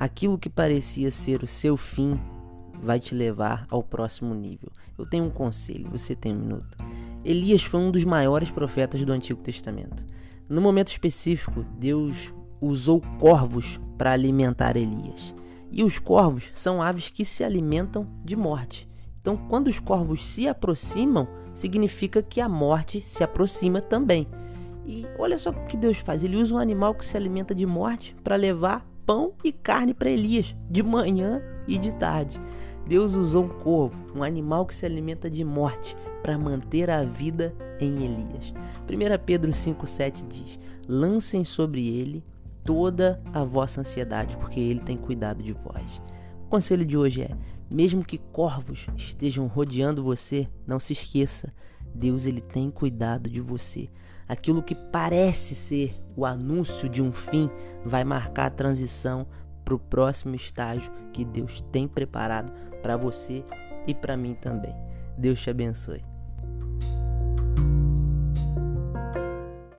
aquilo que parecia ser o seu fim vai te levar ao próximo nível. Eu tenho um conselho, você tem um minuto. Elias foi um dos maiores profetas do Antigo Testamento. No momento específico, Deus usou corvos para alimentar Elias. E os corvos são aves que se alimentam de morte. Então, quando os corvos se aproximam, significa que a morte se aproxima também. E olha só o que Deus faz: ele usa um animal que se alimenta de morte para levar pão e carne para Elias, de manhã e de tarde. Deus usou um corvo, um animal que se alimenta de morte, para manter a vida em Elias. 1 Pedro 5,7 diz: Lancem sobre ele toda a vossa ansiedade, porque ele tem cuidado de vós. O conselho de hoje é: mesmo que corvos estejam rodeando você, não se esqueça, Deus ele tem cuidado de você. Aquilo que parece ser o anúncio de um fim vai marcar a transição para o próximo estágio que Deus tem preparado para você e para mim também. Deus te abençoe.